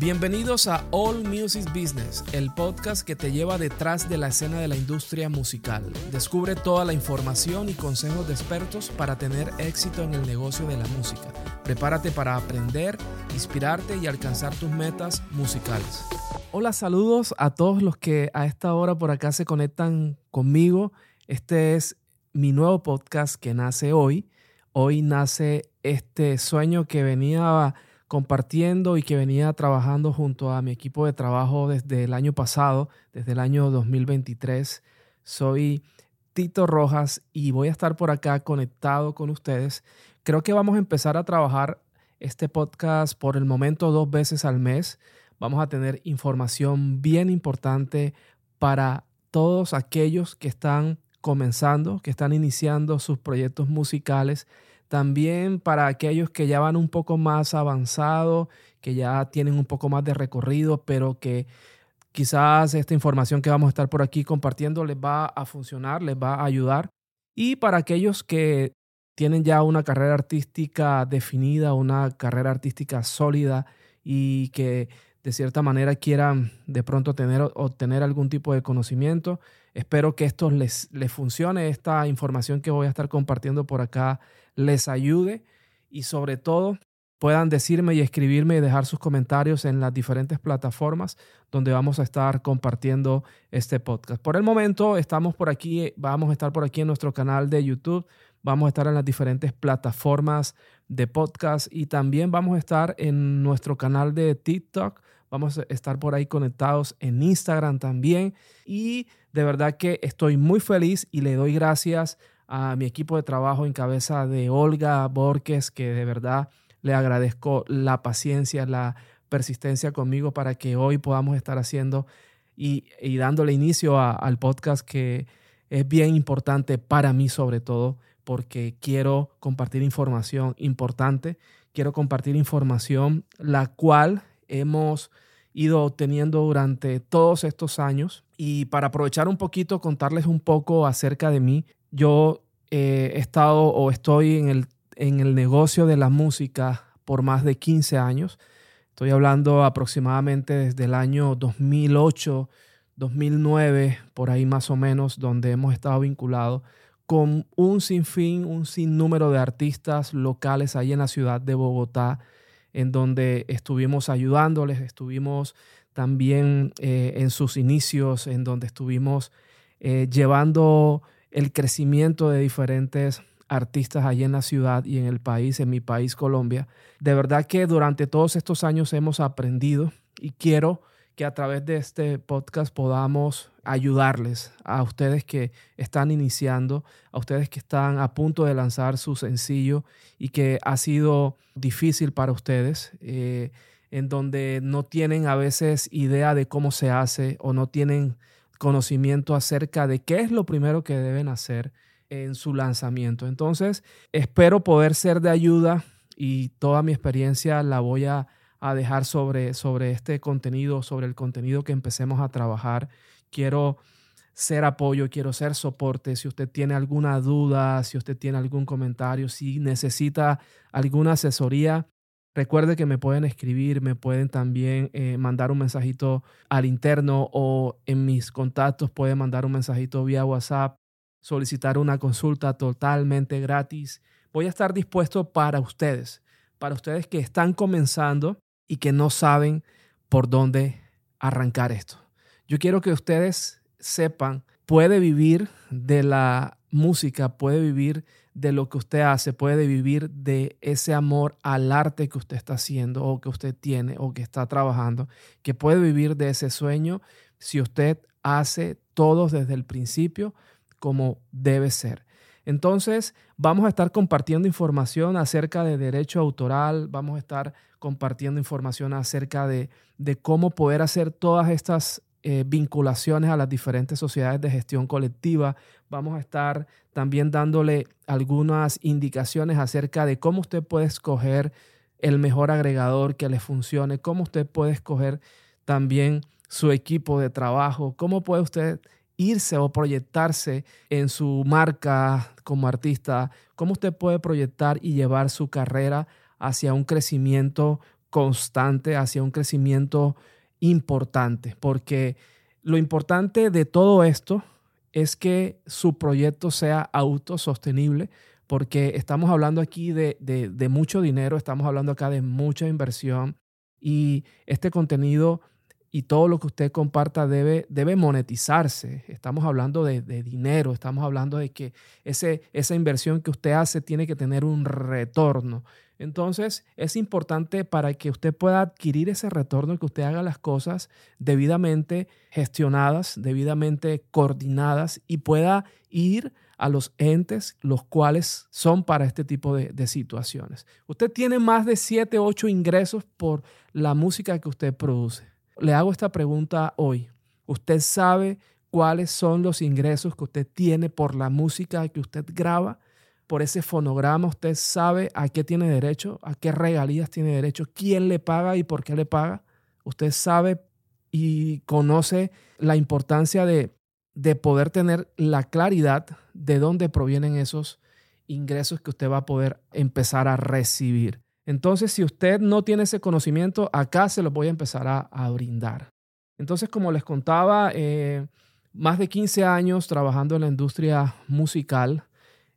Bienvenidos a All Music Business, el podcast que te lleva detrás de la escena de la industria musical. Descubre toda la información y consejos de expertos para tener éxito en el negocio de la música. Prepárate para aprender, inspirarte y alcanzar tus metas musicales. Hola, saludos a todos los que a esta hora por acá se conectan conmigo. Este es mi nuevo podcast que nace hoy. Hoy nace este sueño que venía compartiendo y que venía trabajando junto a mi equipo de trabajo desde el año pasado, desde el año 2023. Soy Tito Rojas y voy a estar por acá conectado con ustedes. Creo que vamos a empezar a trabajar este podcast por el momento dos veces al mes. Vamos a tener información bien importante para todos aquellos que están comenzando, que están iniciando sus proyectos musicales también para aquellos que ya van un poco más avanzados, que ya tienen un poco más de recorrido, pero que quizás esta información que vamos a estar por aquí compartiendo les va a funcionar, les va a ayudar. Y para aquellos que tienen ya una carrera artística definida, una carrera artística sólida y que de cierta manera quieran de pronto tener, obtener algún tipo de conocimiento. Espero que esto les, les funcione, esta información que voy a estar compartiendo por acá les ayude y sobre todo puedan decirme y escribirme y dejar sus comentarios en las diferentes plataformas donde vamos a estar compartiendo este podcast. Por el momento estamos por aquí, vamos a estar por aquí en nuestro canal de YouTube, vamos a estar en las diferentes plataformas de podcast y también vamos a estar en nuestro canal de TikTok, vamos a estar por ahí conectados en Instagram también. Y de verdad que estoy muy feliz y le doy gracias a mi equipo de trabajo en cabeza de Olga Borges, que de verdad le agradezco la paciencia, la persistencia conmigo para que hoy podamos estar haciendo y, dándole inicio al podcast que es bien importante para mí sobre todo, porque quiero compartir información importante, quiero compartir información la cual hemos ido obteniendo durante todos estos años. Y para aprovechar un poquito, contarles un poco acerca de mí, yo eh, he estado o estoy en el, en el negocio de la música por más de 15 años. Estoy hablando aproximadamente desde el año 2008, 2009, por ahí más o menos, donde hemos estado vinculados con un sinfín, un sinnúmero de artistas locales ahí en la ciudad de Bogotá, en donde estuvimos ayudándoles, estuvimos también eh, en sus inicios, en donde estuvimos eh, llevando el crecimiento de diferentes artistas allí en la ciudad y en el país, en mi país Colombia. De verdad que durante todos estos años hemos aprendido y quiero que a través de este podcast podamos ayudarles a ustedes que están iniciando, a ustedes que están a punto de lanzar su sencillo y que ha sido difícil para ustedes, eh, en donde no tienen a veces idea de cómo se hace o no tienen conocimiento acerca de qué es lo primero que deben hacer en su lanzamiento. Entonces, espero poder ser de ayuda y toda mi experiencia la voy a, dejar sobre, sobre este contenido, sobre el contenido que empecemos a trabajar. Quiero ser apoyo, quiero ser soporte. Si usted tiene alguna duda, si usted tiene algún comentario, si necesita alguna asesoría, Recuerde que me pueden escribir, me pueden también eh, mandar un mensajito al interno o en mis contactos pueden mandar un mensajito vía WhatsApp, solicitar una consulta totalmente gratis. Voy a estar dispuesto para ustedes, para ustedes que están comenzando y que no saben por dónde arrancar esto. Yo quiero que ustedes sepan, puede vivir de la música, puede vivir de lo que usted hace, puede vivir de ese amor al arte que usted está haciendo o que usted tiene o que está trabajando, que puede vivir de ese sueño si usted hace todo desde el principio como debe ser. Entonces, vamos a estar compartiendo información acerca de derecho autoral, vamos a estar compartiendo información acerca de, de cómo poder hacer todas estas eh, vinculaciones a las diferentes sociedades de gestión colectiva. Vamos a estar también dándole algunas indicaciones acerca de cómo usted puede escoger el mejor agregador que le funcione, cómo usted puede escoger también su equipo de trabajo, cómo puede usted irse o proyectarse en su marca como artista, cómo usted puede proyectar y llevar su carrera hacia un crecimiento constante hacia un crecimiento importante, porque lo importante de todo esto es que su proyecto sea autosostenible, porque estamos hablando aquí de, de, mucho dinero, estamos hablando acá de mucha inversión y este contenido y todo lo que usted comparta debe, debe monetizarse. Estamos hablando de, de, dinero, estamos hablando de que ese, esa inversión que usted hace tiene que tener un retorno. Entonces, es importante para que usted pueda adquirir ese retorno, que usted haga las cosas debidamente gestionadas, debidamente coordinadas y pueda ir a los entes los cuales son para este tipo de, situaciones. Usted tiene más de 7, 8 ingresos por la música que usted produce. Le hago esta pregunta hoy. ¿Usted sabe cuáles son los ingresos que usted tiene por la música que usted graba? Por ese fonograma, usted sabe a qué tiene derecho, a qué regalías tiene derecho, quién le paga y por qué le paga. Usted sabe y conoce la importancia de, de poder tener la claridad de dónde provienen esos ingresos que usted va a poder empezar a recibir. Entonces, si usted no tiene ese conocimiento, acá se lo voy a empezar a, brindar. Entonces, como les contaba, eh, más de 15 años trabajando en la industria musical,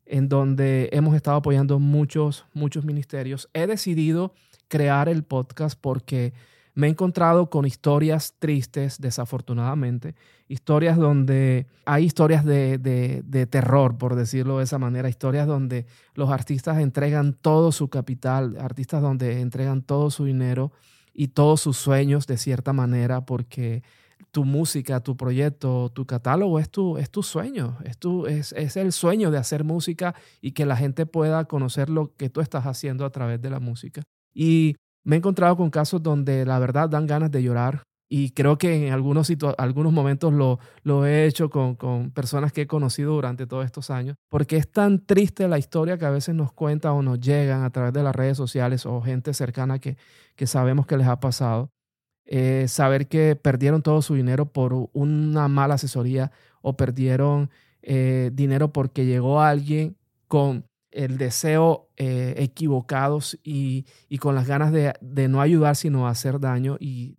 en donde hemos estado apoyando muchos, muchos ministerios. He decidido crear el podcast porque me he encontrado con historias tristes, desafortunadamente, historias donde hay historias de, de, terror, por decirlo de esa manera, historias donde los artistas entregan todo su capital, artistas donde entregan todo su dinero y todos sus sueños de cierta manera porque tu música, tu proyecto, tu catálogo es tu, es tu sueño, es, tu, es, es, el sueño de hacer música y que la gente pueda conocer lo que tú estás haciendo a través de la música. Y me he encontrado con casos donde la verdad dan ganas de llorar y creo que en algunos, algunos momentos lo, lo he hecho con, con personas que he conocido durante todos estos años, porque es tan triste la historia que a veces nos cuenta o nos llegan a través de las redes sociales o gente cercana que, que sabemos que les ha pasado eh, saber que perdieron todo su dinero por una mala asesoría o perdieron eh, dinero porque llegó alguien con el deseo eh, equivocados y, con las ganas de, de, no ayudar sino hacer daño. Y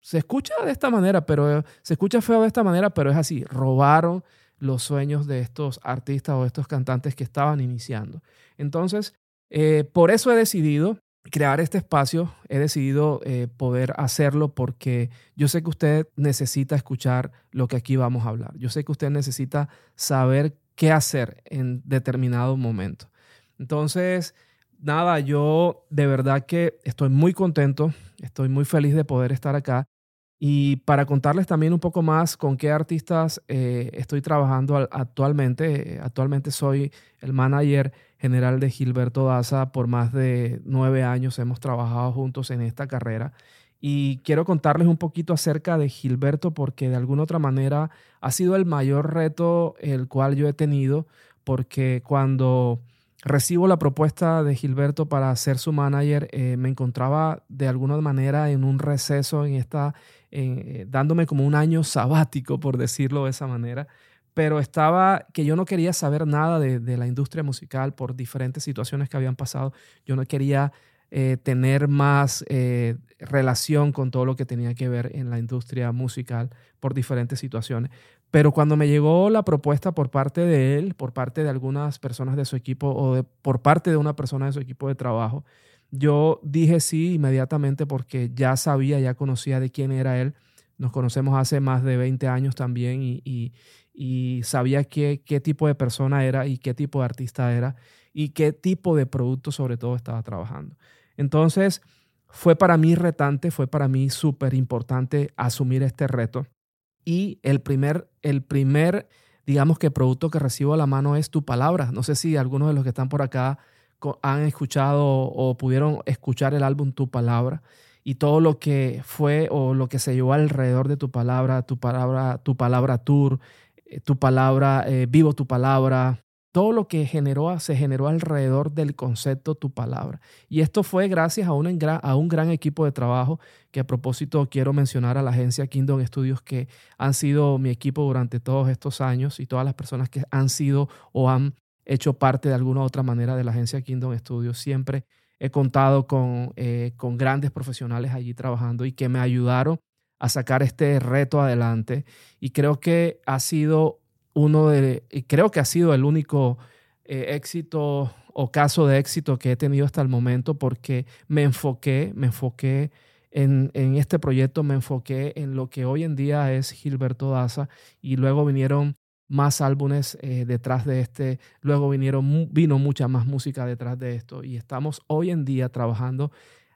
se escucha de esta manera pero se escucha feo de esta manera pero es así robaron los sueños de estos artistas o estos cantantes que estaban iniciando. Entonces por eso he decidido crear este espacio, he decidido eh, poder hacerlo porque yo sé que usted necesita escuchar lo que aquí vamos a hablar. Yo sé que usted necesita saber qué hacer en determinado momento. Entonces, nada, yo de verdad que estoy muy contento, estoy muy feliz de poder estar acá. Y para contarles también un poco más con qué artistas eh, estoy trabajando actualmente, actualmente soy el manager general de Gilberto Daza. Por más de nueve años hemos trabajado juntos en esta carrera. Y quiero contarles un poquito acerca de Gilberto porque de alguna otra manera ha sido el mayor reto el cual yo he tenido porque cuando recibo la propuesta de Gilberto para ser su manager, eh, me encontraba de alguna manera en un receso, en esta, eh, dándome como un año sabático, por decirlo de esa manera, pero estaba que yo no quería saber nada de, la industria musical por diferentes situaciones que habían pasado. Yo no quería eh, tener más relación con todo lo que tenía que ver en la industria musical por diferentes situaciones. Pero cuando me llegó la propuesta por parte de él, por parte de algunas personas de su equipo o por parte de una persona de su equipo de trabajo, yo dije sí inmediatamente porque ya sabía, ya conocía de quién era él. Nos conocemos hace más de 20 años también y, sabía qué tipo de persona era y qué tipo de artista era y qué tipo de producto sobre todo estaba trabajando. Entonces, fue para mí retante, fue para mí súper importante asumir este reto. Y el primer, el primer, digamos que producto que recibo a la mano es tu palabra. No sé si algunos de los que están por acá han escuchado o pudieron escuchar el álbum Tu Palabra y todo lo que fue o lo que se llevó alrededor de tu palabra, tu palabra, tu palabra tour, eh, tu palabra, eh, vivo tu palabra, todo lo que generó, se generó alrededor del concepto tu palabra. Y esto fue gracias a un, a un gran equipo de trabajo que a propósito quiero mencionar a la agencia Kingdom Studios que han sido mi equipo durante todos estos años y todas las personas que han sido o han hecho parte de alguna u otra manera de la agencia Kingdom Studios. Siempre he contado con, eh, con grandes profesionales allí trabajando y que me ayudaron a sacar este reto adelante. Y creo que ha sido uno de, creo que ha sido el único eh, éxito o caso de éxito que he tenido hasta el momento porque me enfoqué, me enfoqué en, en, este proyecto, me enfoqué en lo que hoy en día es Gilberto Daza y luego vinieron más álbumes eh, detrás de este, luego vinieron, vino mucha más música detrás de esto y estamos hoy en día trabajando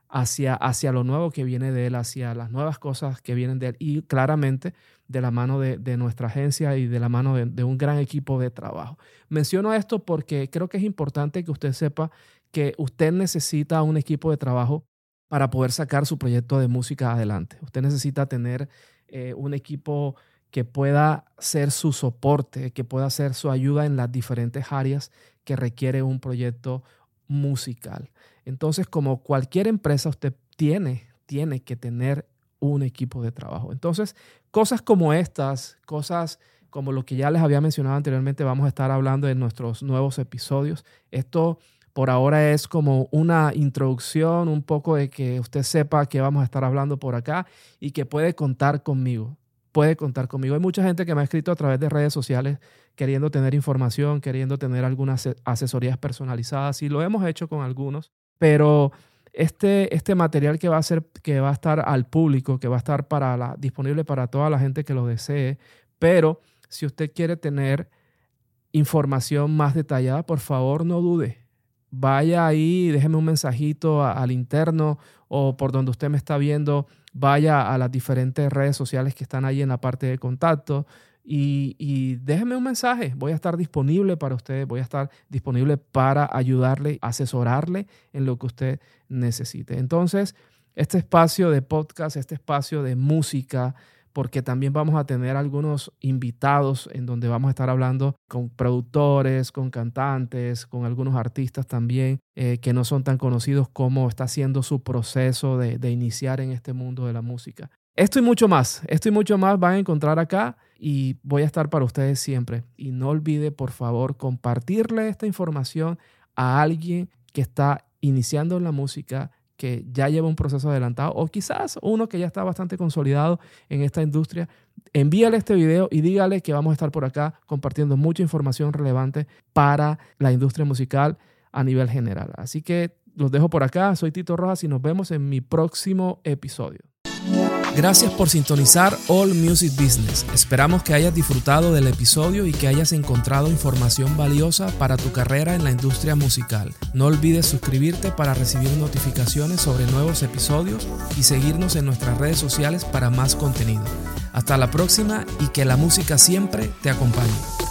hacia, hacia lo nuevo que viene de él, hacia las nuevas cosas que vienen de él y claramente de la mano de, de nuestra agencia y de la mano de, de, un gran equipo de trabajo. Menciono esto porque creo que es importante que usted sepa que usted necesita un equipo de trabajo para poder sacar su proyecto de música adelante. Usted necesita tener eh, un equipo que pueda ser su soporte, que pueda ser su ayuda en las diferentes áreas que requiere un proyecto musical. Entonces, como cualquier empresa, usted tiene, tiene que tener un equipo de trabajo. Entonces, cosas como estas, cosas como lo que ya les había mencionado anteriormente, vamos a estar hablando en nuestros nuevos episodios. Esto por ahora es como una introducción, un poco de que usted sepa que vamos a estar hablando por acá y que puede contar conmigo puede contar conmigo. Hay mucha gente que me ha escrito a través de redes sociales queriendo tener información, queriendo tener algunas asesorías personalizadas y lo hemos hecho con algunos, pero este, este material que va a ser que va a estar al público, que va a estar para la, disponible para toda la gente que lo desee, pero si usted quiere tener información más detallada, por favor no dude. Vaya ahí, déjeme un mensajito al interno o por donde usted me está viendo vaya a las diferentes redes sociales que están ahí en la parte de contacto y, y déjeme un mensaje. Voy a estar disponible para usted, voy a estar disponible para ayudarle, asesorarle en lo que usted necesite. Entonces, este espacio de podcast, este espacio de música, porque también vamos a tener algunos invitados en donde vamos a estar hablando con productores, con cantantes, con algunos artistas también eh, que no son tan conocidos como está haciendo su proceso de, de iniciar en este mundo de la música. Esto y mucho más, esto y mucho más van a encontrar acá y voy a estar para ustedes siempre. Y no olvide, por favor, compartirle esta información a alguien que está iniciando en la música, que ya lleva un proceso adelantado o quizás uno que ya está bastante consolidado en esta industria, envíale este video y dígale que vamos a estar por acá compartiendo mucha información relevante para la industria musical a nivel general. Así que los dejo por acá, soy Tito Rojas y nos vemos en mi próximo episodio. Gracias por sintonizar All Music Business. Esperamos que hayas disfrutado del episodio y que hayas encontrado información valiosa para tu carrera en la industria musical. No olvides suscribirte para recibir notificaciones sobre nuevos episodios y seguirnos en nuestras redes sociales para más contenido. Hasta la próxima y que la música siempre te acompañe.